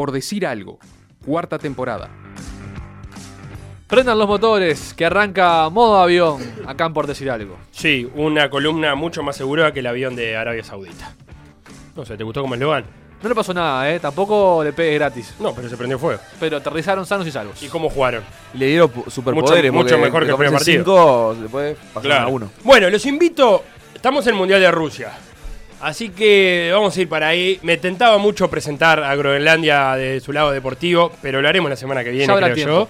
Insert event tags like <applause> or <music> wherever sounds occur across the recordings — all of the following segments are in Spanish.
por decir algo. Cuarta temporada. Prendan los motores, que arranca modo avión, acá en por decir algo. Sí, una columna mucho más segura que el avión de Arabia Saudita. No sé, ¿te gustó como eslogan? No le pasó nada, ¿eh? Tampoco le pegue gratis. No, pero se prendió fuego. Pero aterrizaron sanos y salvos. ¿Y cómo jugaron? Le dieron superpoderes. Mucho- mucho mejor que el primer partido. cinco, se puede pasar Claro. a uno. Bueno, los invito. Estamos en el Mundial de Rusia. Así que vamos a ir para ahí. Me tentaba mucho presentar a Groenlandia de su lado deportivo, pero lo haremos la semana que viene, creo tiempo. yo.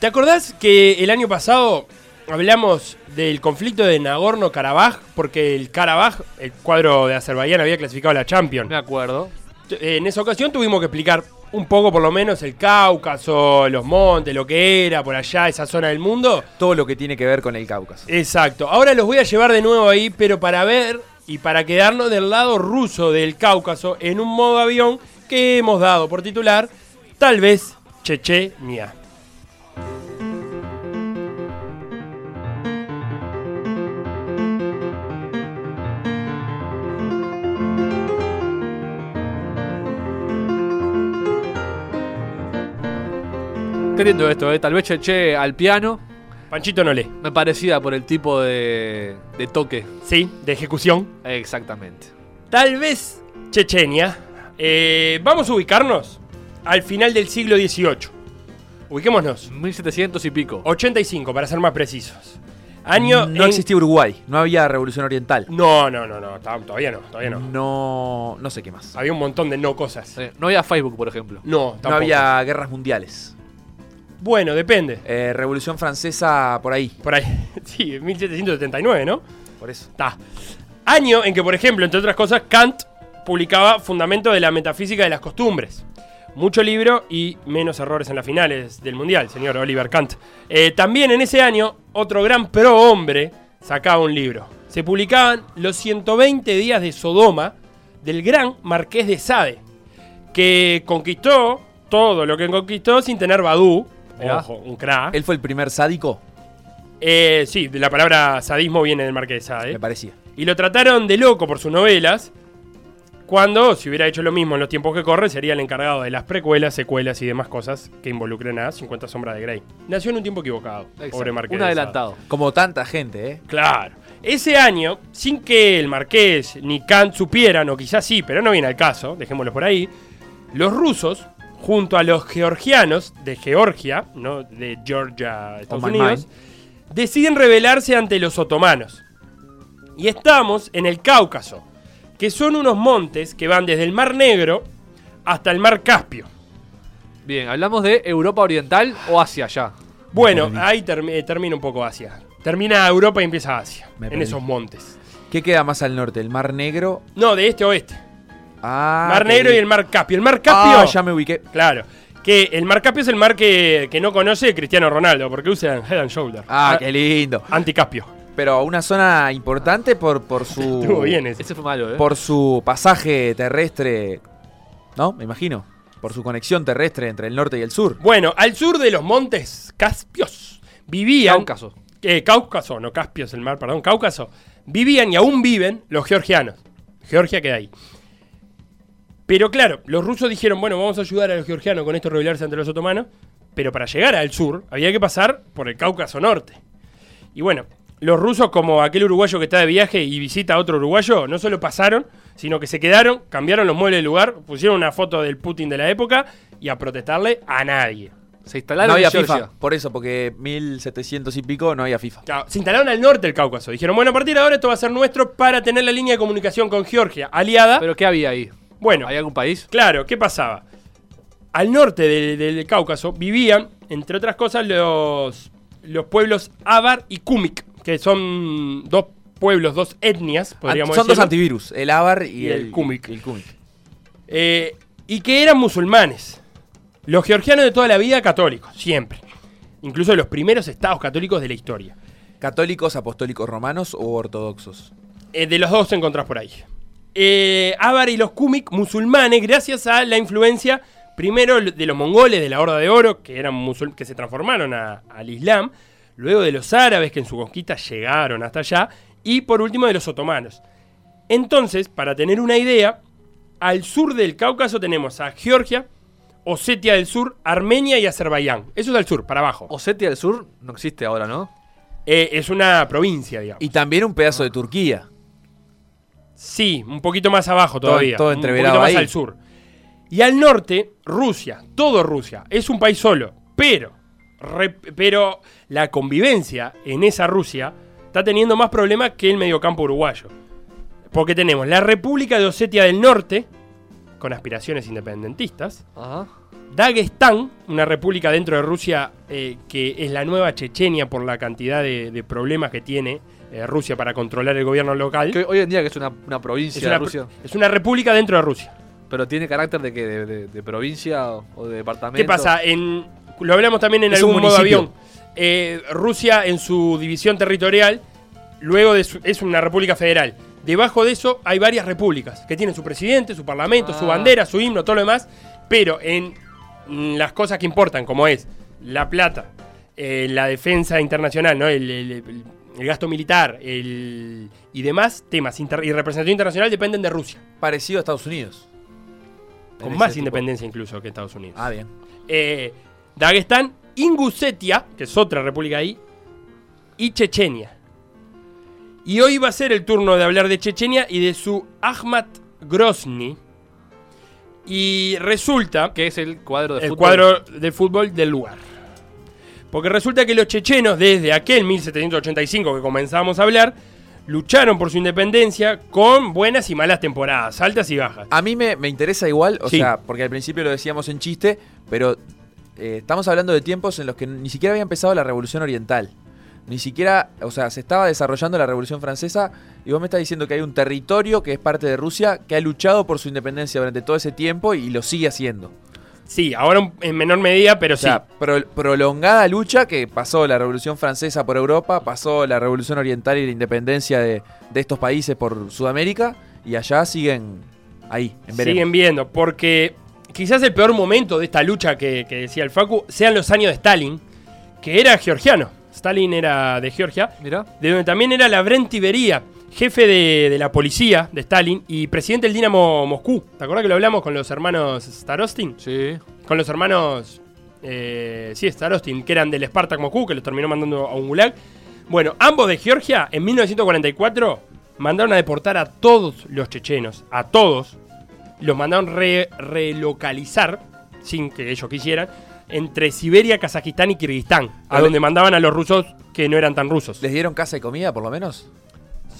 ¿Te acordás que el año pasado hablamos del conflicto de Nagorno-Karabaj? Porque el Karabaj, el cuadro de Azerbaiyán, había clasificado a la Champions. Me acuerdo. En esa ocasión tuvimos que explicar un poco, por lo menos, el Cáucaso, los montes, lo que era por allá, esa zona del mundo. Todo lo que tiene que ver con el Cáucaso. Exacto. Ahora los voy a llevar de nuevo ahí, pero para ver y para quedarnos del lado ruso del Cáucaso en un modo avión que hemos dado por titular, tal vez Chechenia. Qué esto, ¿eh? Tal vez Cheche al piano. Panchito no lee. Me parecía por el tipo de, de toque. Sí, de ejecución. Exactamente. Tal vez Chechenia. Eh, vamos a ubicarnos al final del siglo XVIII. Ubiquémonos. 1700 y pico. 85, para ser más precisos. Año. no en- existía Uruguay, no había revolución oriental. No, no, no, no, todavía no, todavía no. No, no sé qué más. Había un montón de no cosas. Eh, no había Facebook, por ejemplo. No, tampoco. No había guerras mundiales. Bueno, depende. Eh, revolución francesa por ahí. Por ahí. <laughs> Sí, 1779, ¿no? Por eso. Está. Año en que, por ejemplo, entre otras cosas, Kant publicaba Fundamento de la Metafísica de las Costumbres. Mucho libro y menos errores en las finales del Mundial, señor Oliver Kant. Eh, también en ese año, otro gran pro hombre sacaba un libro. Se publicaban los 120 días de Sodoma del gran Marqués de Sade, que conquistó todo lo que conquistó sin tener Badú. Mirá. Ojo, un crack. Él fue el primer sádico, Eh, sí, de la palabra sadismo viene del Marqués de Sade. me parecía. Y lo trataron de loco por sus novelas. Cuando, si hubiera hecho lo mismo en los tiempos que corren, sería el encargado de las precuelas, secuelas y demás cosas que involucren a 50 Sombras de Grey. Nació en un tiempo equivocado. Exacto. Pobre Marqués. Un de Sade. adelantado. Como tanta gente, ¿eh? Claro. Ese año, sin que el Marqués ni Kant supieran, o quizás sí, pero no viene al caso, dejémoslo por ahí, los rusos, junto a los georgianos de Georgia, no de Georgia, Estados Unidos, deciden rebelarse ante los otomanos. Y estamos en el Cáucaso, que son unos montes que van desde el Mar Negro hasta el Mar Caspio. Bien, ¿hablamos de Europa Oriental o Asia ya? Bueno, ahí termi- eh, termina un poco Asia. Termina Europa y empieza Asia, en esos montes. ¿Qué queda más al norte? ¿El Mar Negro? No, de este a oeste. Ah, Mar Negro y el Mar Caspio. El Mar Caspio. Ah, ya me ubiqué. Claro. Que el Mar Caspio es el mar que, que no conoce Cristiano Ronaldo, porque usan Head and Shoulder. Ah, qué lindo. Anticaspio. Pero una zona importante por, por su. <laughs> Estuvo bien ese. Ese fue malo, ¿eh? Por su pasaje terrestre. ¿No? Me imagino. Por su conexión terrestre entre el norte y el sur. Bueno, al sur de los montes Caspios vivían. Cáucaso. eh, Cáucaso, no Caspio es el mar, perdón, Cáucaso. Vivían y aún viven los georgianos. Georgia queda ahí. Pero claro, los rusos dijeron, bueno, vamos a ayudar a los georgianos con esto rebelarse ante los otomanos, pero para llegar al sur había que pasar por el Cáucaso Norte. Y bueno, los rusos, como aquel uruguayo que está de viaje y visita a otro uruguayo, no solo pasaron, sino que se quedaron, cambiaron los muebles del lugar, pusieron una foto del Putin de la época y a protestarle a nadie. Se instalaron No había en. FIFA. Por eso, porque 1700 y pico no había FIFA. Claro, se instalaron al norte del Cáucaso. Dijeron, bueno, a partir de ahora esto va a ser nuestro para tener la línea de comunicación con Georgia, aliada. ¿Pero qué había ahí? Bueno, ¿Hay algún país? claro, ¿qué pasaba? Al norte del, del Cáucaso vivían, entre otras cosas, los, los pueblos Avar y Kumik, que son dos pueblos, dos etnias, podríamos Son dos antivirus, el Avar y, Y el Kumik. y el Kumik. eh, y que eran musulmanes. Los georgianos de toda la vida católicos, siempre. Incluso los primeros estados católicos de la historia. ¿Católicos, apostólicos romanos o ortodoxos? Eh, de los dos te encontrás por ahí. Eh, Avar y los Kumik musulmanes, gracias a la influencia primero de los mongoles de la Horda de Oro, que, eran musul- que se transformaron a- al Islam, luego de los árabes que en su conquista llegaron hasta allá, y por último de los otomanos. Entonces, para tener una idea, al sur del Cáucaso tenemos a Georgia, Osetia del Sur, Armenia y Azerbaiyán. Eso es al sur, para abajo. Osetia del Sur no existe ahora, ¿no? Eh, es una provincia, digamos. Y también un pedazo de Turquía. Sí, un poquito más abajo todavía. todo entreverado poquito más ahí. al sur. Y al norte, Rusia, todo Rusia. Es un país solo. Pero, re- pero la convivencia en esa Rusia está teniendo más problemas que el mediocampo uruguayo. Porque tenemos la República de Osetia del Norte, con aspiraciones independentistas. Ajá. Dagestán, una república dentro de Rusia eh, que es la nueva Chechenia por la cantidad de, de problemas que tiene eh, Rusia para controlar el gobierno local. Que hoy en día que es una, una provincia Es una, de Rusia. es una república dentro de Rusia. Pero tiene carácter de que de, de- de provincia o, o de departamento. ¿Qué pasa? En, lo hablamos también en Es algún modo avión. Eh, Rusia en su división territorial, luego de su- es una república federal. Debajo de eso hay varias repúblicas que tienen su presidente, su parlamento, su Ah. bandera, su himno, todo lo demás. Pero en mm, las cosas que importan, como es la plata, eh, la defensa internacional, ¿no? el, el- el- el gasto militar el- y demás temas y representación internacional dependen de Rusia. Parecido a Estados Unidos. Con más tipo. independencia incluso que Estados Unidos. Ah, bien. eh, Dagestán, Ingusetia, que es otra república ahí, y Chechenia. Y hoy va a ser el turno de hablar de Chechenia y de su Ahmad Grozny. Y resulta Que es el cuadro de el fútbol. cuadro de fútbol del lugar. Porque resulta que los chechenos, desde aquel 1785 que comenzamos a hablar, lucharon por su independencia con buenas y malas temporadas, altas y bajas. A mí me, me interesa igual, o Sí. sea, porque al principio lo decíamos en chiste, pero eh, estamos hablando de tiempos en los que ni siquiera había empezado la Revolución Oriental. Ni siquiera, o sea, se estaba desarrollando la Revolución Francesa y vos me estás diciendo que hay un territorio que es parte de Rusia que ha luchado por su independencia durante todo ese tiempo y lo sigue haciendo. Sí, ahora en menor medida, pero O sea, pro- prolongada lucha que pasó la Revolución Francesa por Europa, pasó la Revolución Oriental y la independencia de, de estos países por Sudamérica y allá siguen ahí, en sí, veremos. siguen viendo. Porque quizás el peor momento de esta lucha que, que decía el Facu sean los años de Stalin, que era georgiano. Stalin era de Georgia, Mira. de donde también era Lavrent Tiberia, jefe de, de la policía de Stalin y presidente del Dinamo Moscú. ¿Te acuerdas que lo hablamos con los hermanos Starostin? Sí. Con los hermanos. Eh, sí, Starostin, que eran del Spartak Moscú, que los terminó mandando a un gulag. Bueno, ambos de Georgia, en 1944, mandaron a deportar a todos los chechenos. A todos. Los mandaron re- relocalizar, sin que ellos quisieran, entre Siberia, Kazajistán y Kirguistán. A donde mandaban a los rusos que no eran tan rusos. ¿Les dieron casa y comida por lo menos?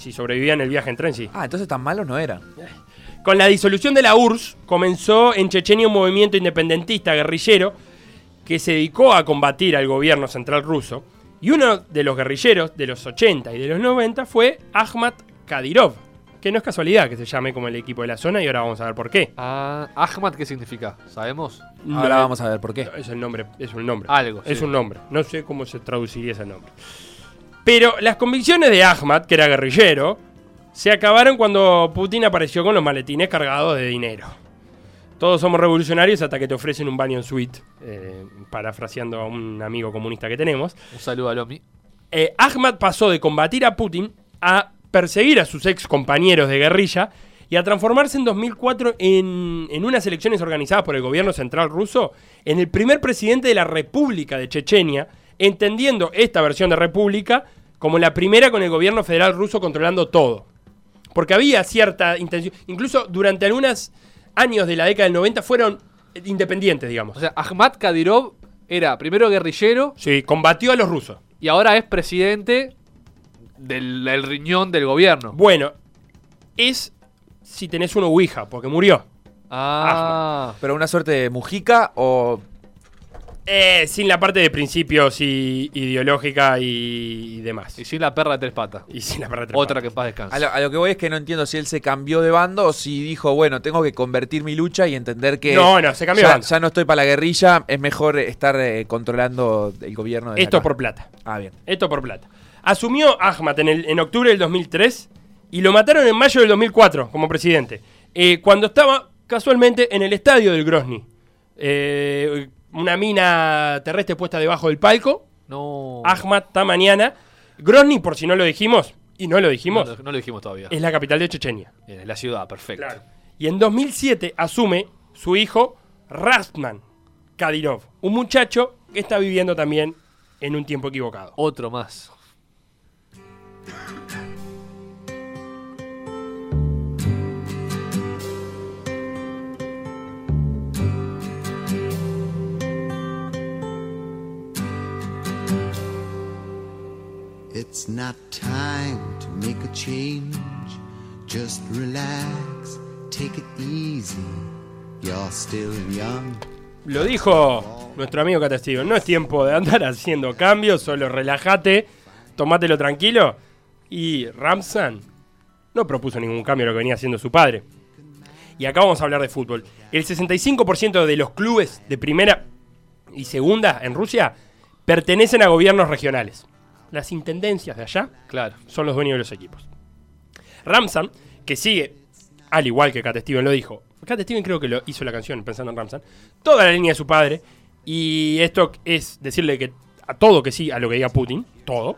Si sobrevivían el viaje en tren, sí. Ah, entonces tan malos no eran. Con la disolución de la URSS, comenzó en Chechenia un movimiento independentista guerrillero que se dedicó a combatir al gobierno central ruso. Y uno de los guerrilleros de los 80 y de los 90 fue Ahmad Kadyrov, que no es casualidad que se llame como el equipo de la zona y ahora vamos a ver por qué. Ah, Ahmad, ¿qué significa? ¿Sabemos? Ahora vamos a ver por qué. Es el nombre, es un nombre. Algo, Es sí. un nombre. No sé cómo se traduciría ese nombre. Pero las convicciones de Ahmad, que era guerrillero, se acabaron cuando Putin apareció con los maletines cargados de dinero. Todos somos revolucionarios hasta que te ofrecen un baño en suite, eh, parafraseando a un amigo comunista que tenemos. Un saludo a Lomi. Eh, Ahmad pasó de combatir a Putin a perseguir a sus ex compañeros de guerrilla y a transformarse en 2004 en, en unas elecciones organizadas por el gobierno central ruso en el primer presidente de la República de Chechenia, entendiendo esta versión de república como la primera con el gobierno federal ruso controlando todo. Porque había cierta intención, incluso durante algunos años de la década del 90 fueron independientes, digamos. O sea, Ahmad Kadyrov era primero guerrillero Sí, combatió a los rusos. y ahora es presidente del, del riñón del gobierno. Bueno, es si tenés uno Ouija, porque murió. Ah. ¿Pero una suerte de Mujica o Eh, sin la parte de principios y ideológica y, y demás. Y sin la perra de tres patas. Y sin la parte de tres Otra que patas. paz descanse. A lo, a lo que voy es que no entiendo si él se cambió de bando o si dijo, bueno, tengo que convertir mi lucha y entender que No, no, se cambió de ya, bando. ya no estoy para la guerrilla, es mejor estar eh, controlando el gobierno de Esto por plata. Ah, bien. Esto por plata. Asumió Ahmad en, el- en octubre del 2003 y lo mataron en mayo del 2004 como presidente. Eh, cuando estaba casualmente en el estadio del Grozny. Eh, una mina terrestre puesta debajo del palco. No. Ahmad está mañana. Grozny, por si no lo dijimos, y no lo dijimos, no lo dijimos todavía. es la capital de Chechenia. Bien, es la ciudad, perfecto. Y en 2007 asume su hijo Rastman. Kadyrov, un muchacho que está viviendo también en un tiempo equivocado. Otro más. It's not time to make a change. Just relax, take it easy. You're still young. Lo dijo nuestro amigo Cat Stevens, no es tiempo de andar <laughs> haciendo cambios, solo relájate, tomátelo tranquilo. Y Ramsan no propuso ningún cambio a lo que venía haciendo su padre. Y acá vamos a hablar de fútbol. El 65% de los clubes de primera y segunda en Rusia pertenecen a gobiernos regionales. Las intendencias de allá Claro. son los dueños de los equipos. Ramsan, que sigue, al igual que Cat Steven lo dijo, Cat Steven creo que lo hizo la canción pensando en Ramsan, toda la línea de su padre, y esto es decirle que a todo que sí, a lo que diga Putin, todo,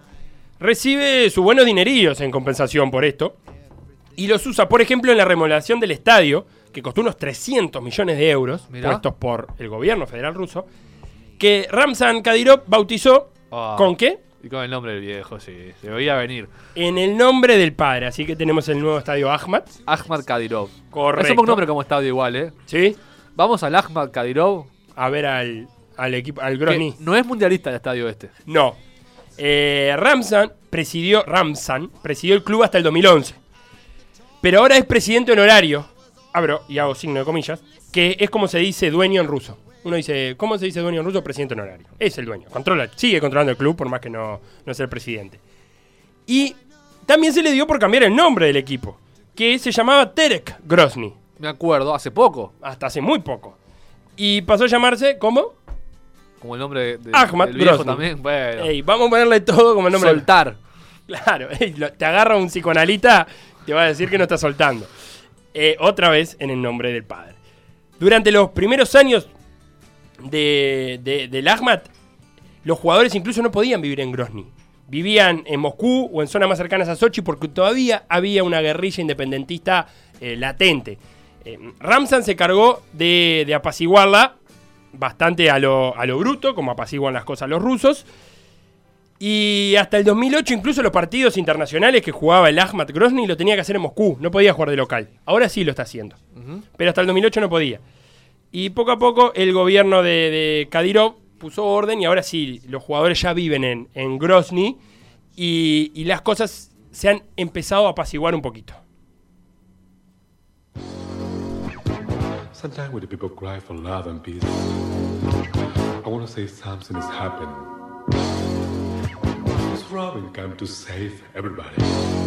recibe sus buenos dinerillos en compensación por esto, y los usa, por ejemplo, en la remodelación del estadio, que costó unos 300 millones de euros, Mirá. puestos por el gobierno federal ruso, que Ramzan Kadyrov bautizó Ah. con qué? Y con el nombre del viejo, sí. Se veía venir. En el nombre del padre. Así que tenemos el nuevo estadio Ahmad. Ahmad Kadyrov. Correcto. Es un nombre como estadio igual, ¿eh? ¿Sí? Vamos al Ahmad Kadyrov. A ver al, al equipo, al Grozny. no es mundialista el estadio este. No. Eh, Ramzan presidió, Ramzan presidió el club hasta el 2011. Pero ahora es presidente honorario, abro y hago signo de comillas, que es como se dice dueño en ruso. Uno dice, ¿cómo se dice dueño en ruso? Presidente honorario. Es el dueño. Controla, sigue controlando el club por más que no, no sea el presidente. Y también se le dio por cambiar el nombre del equipo, que se llamaba Terek Grozny, Me acuerdo, hace poco. hasta hace muy poco. Y pasó a llamarse, ¿cómo? Como el nombre de, de- Ahmad del viejo también. Bueno. Ey, vamos a ponerle todo como el nombre del- Soltar. <laughs> Claro, ey, lo- te agarra un psicoanalista, te va a decir que no está soltando. Eh, otra vez en el nombre del padre. Durante los primeros años de, de- del Ahmad, los jugadores incluso no podían vivir en Grozny. Vivían en Moscú o en zonas más cercanas a Sochi porque todavía había una guerrilla independentista eh, latente. Eh, Ramzan se cargó de, de apaciguarla bastante a lo, a lo bruto, como apaciguan las cosas los rusos. Y hasta el 2008 incluso los partidos internacionales que jugaba el Ahmad Grozny lo tenía que hacer en Moscú, no podía jugar de local. Ahora sí lo está haciendo. Pero hasta el 2008 no podía. Y poco a poco el gobierno de, de puso orden y ahora sí, los jugadores ya viven en, en Grozny y, y las cosas se han empezado a apaciguar un poquito. Sometimes when the people cry for love and peace, Robin come to save everybody.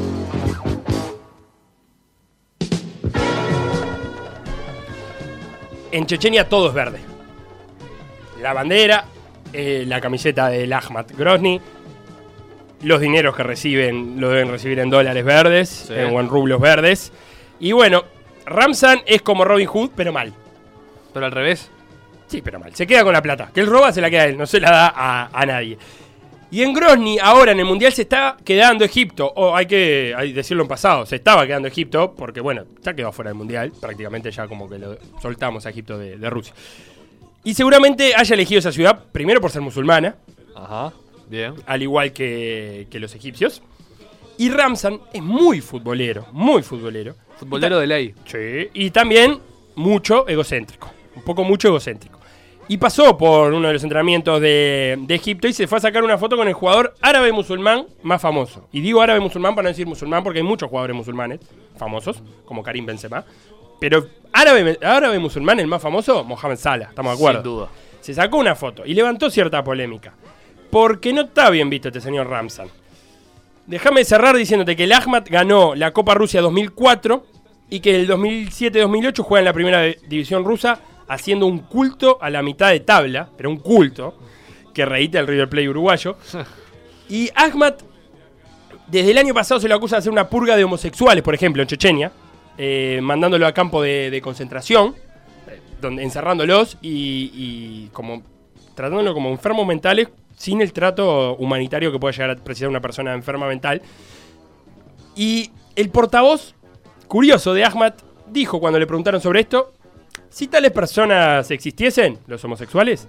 En Chechenia todo es verde. La bandera, eh, la camiseta del Ahmad Grozny, los dineros que reciben lo deben recibir en dólares verdes en- o en rublos verdes. Y bueno, Ramzan es como Robin Hood, pero mal. Pero al revés. Sí, pero mal. Se queda con la plata. Que él roba, se la queda a él, no se la da a, a nadie. Y en Grozny, ahora en el Mundial, se está quedando Egipto. O hay que hay decirlo en pasado, se estaba quedando Egipto, porque bueno, ya quedó fuera del Mundial. Prácticamente ya como que lo soltamos a Egipto de, de Rusia. Y seguramente haya elegido esa ciudad, primero por ser musulmana, Ajá. Bien. al igual que, que los egipcios. Y Ramzan es muy futbolero, muy futbolero. Futbolero de ley. Sí, y también mucho egocéntrico. Un poco mucho egocéntrico. Y pasó por uno de los entrenamientos de, de Egipto y se fue a sacar una foto con el jugador árabe musulmán más famoso. Y digo árabe musulmán para no decir musulmán porque hay muchos jugadores musulmanes famosos, como Karim Benzema. Pero árabe, árabe musulmán, el más famoso, Mohamed Salah, estamos de acuerdo. Sin duda. Se sacó una foto y levantó cierta polémica. Porque no está bien visto este señor Ramzan. Déjame cerrar diciéndote que el Ahmad ganó la Copa Rusia 2004 y que el 2007-2008 juega en la primera división rusa haciendo un culto a la mitad de tabla, pero un culto que reíte el River Plate uruguayo. <laughs> Y Ahmad, desde el año pasado se lo acusa de hacer una purga de homosexuales, por ejemplo, en Chechenia, eh, mandándolo a campo de, de concentración, eh, donde, encerrándolos y, y como tratándolo como enfermos mentales sin el trato humanitario que puede llegar a precisar una persona enferma mental. Y el portavoz, curioso, de Ahmad, dijo cuando le preguntaron sobre esto, Si tales personas existiesen, los homosexuales,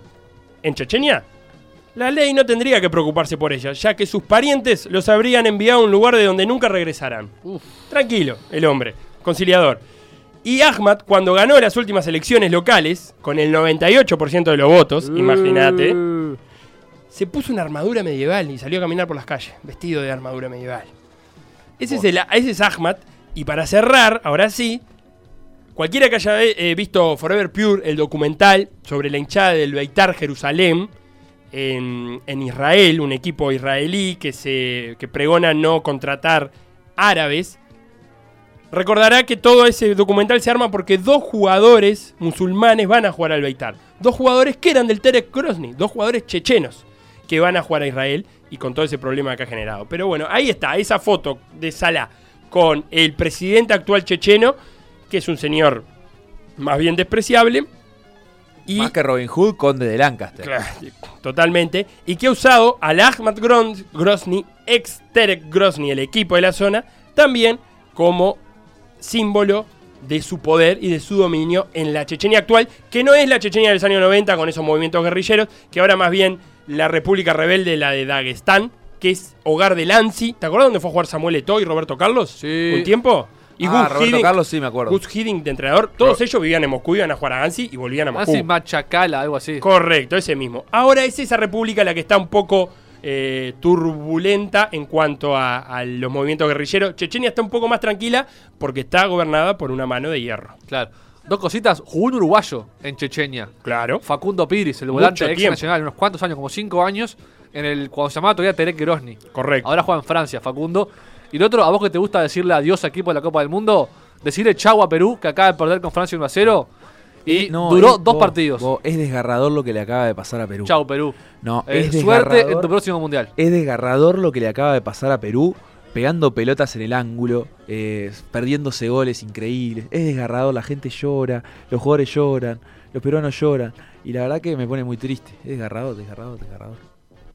en Chechenia, la ley no tendría que preocuparse por ellas, ya que sus parientes los habrían enviado a un lugar de donde nunca regresarán. Tranquilo, el hombre, conciliador. Y Ahmad, cuando ganó las últimas elecciones locales, con el 98% de los votos, imagínate, se puso una armadura medieval y salió a caminar por las calles, vestido de armadura medieval. Ese es, el, ese es Ahmad. Y para cerrar, ahora sí, cualquiera que haya eh, visto Forever Pure, el documental sobre la hinchada del Beitar Jerusalén en, en Israel, un equipo israelí que, se, que pregona no contratar árabes, recordará que todo ese documental se arma porque dos jugadores musulmanes van a jugar al Beitar. Dos jugadores que eran del Terek Grozny, dos jugadores chechenos que van a jugar a Israel y con todo ese problema que ha generado. Pero bueno, ahí está, esa foto de Salah con el presidente actual checheno, que es un señor más bien despreciable. Y, Más que Robin Hood, conde de Lancaster. Claro, totalmente. Y que ha usado al Ahmad Grozny, ex Terek Grozny, el equipo de la zona, también como símbolo de su poder y de su dominio en la Chechenia actual, que no es la Chechenia de los años 90 con esos movimientos guerrilleros, que ahora más bien la República Rebelde, la de Dagestán, que es hogar del ANSI. ¿Te acuerdas dónde fue a jugar Samuel Eto'o y Roberto Carlos? Sí. ¿Un tiempo? Y ah, Gus Roberto Hiddink- Carlos sí me acuerdo. Gus Hiddink de entrenador, todos ellos vivían en Moscú, iban a jugar a ANSI y volvían a Moscú. Así Machacala, algo así. Correcto, ese mismo. Ahora es esa república la que está un poco eh, turbulenta en cuanto a, a los movimientos guerrilleros. Chechenia está un poco más tranquila porque está gobernada por una mano de hierro. Claro. Dos cositas. Jugó un uruguayo en Chechenia. Claro. Facundo Piris, el volante Mucho ex tiempo. nacional, unos cuantos años, como cinco años, en el cuando se llamaba todavía Terek Grozny. Correcto. Ahora juega en Francia, Facundo. Y el otro, a vos que te gusta decirle adiós a equipo de la Copa del Mundo, decirle chau a Perú, que acaba de perder con Francia 1 a 0. Y No, duró es- dos vos- partidos. vos, es desgarrador lo que le acaba de pasar a Perú. Chau, Perú. No, Eh, es suerte en tu próximo mundial. Es desgarrador lo que le acaba de pasar a Perú, pegando pelotas en el ángulo, eh, perdiéndose goles increíbles. Es desgarrador, la gente llora, los jugadores lloran, los peruanos lloran. Y la verdad que me pone muy triste. Es desgarrador, desgarrador, desgarrador.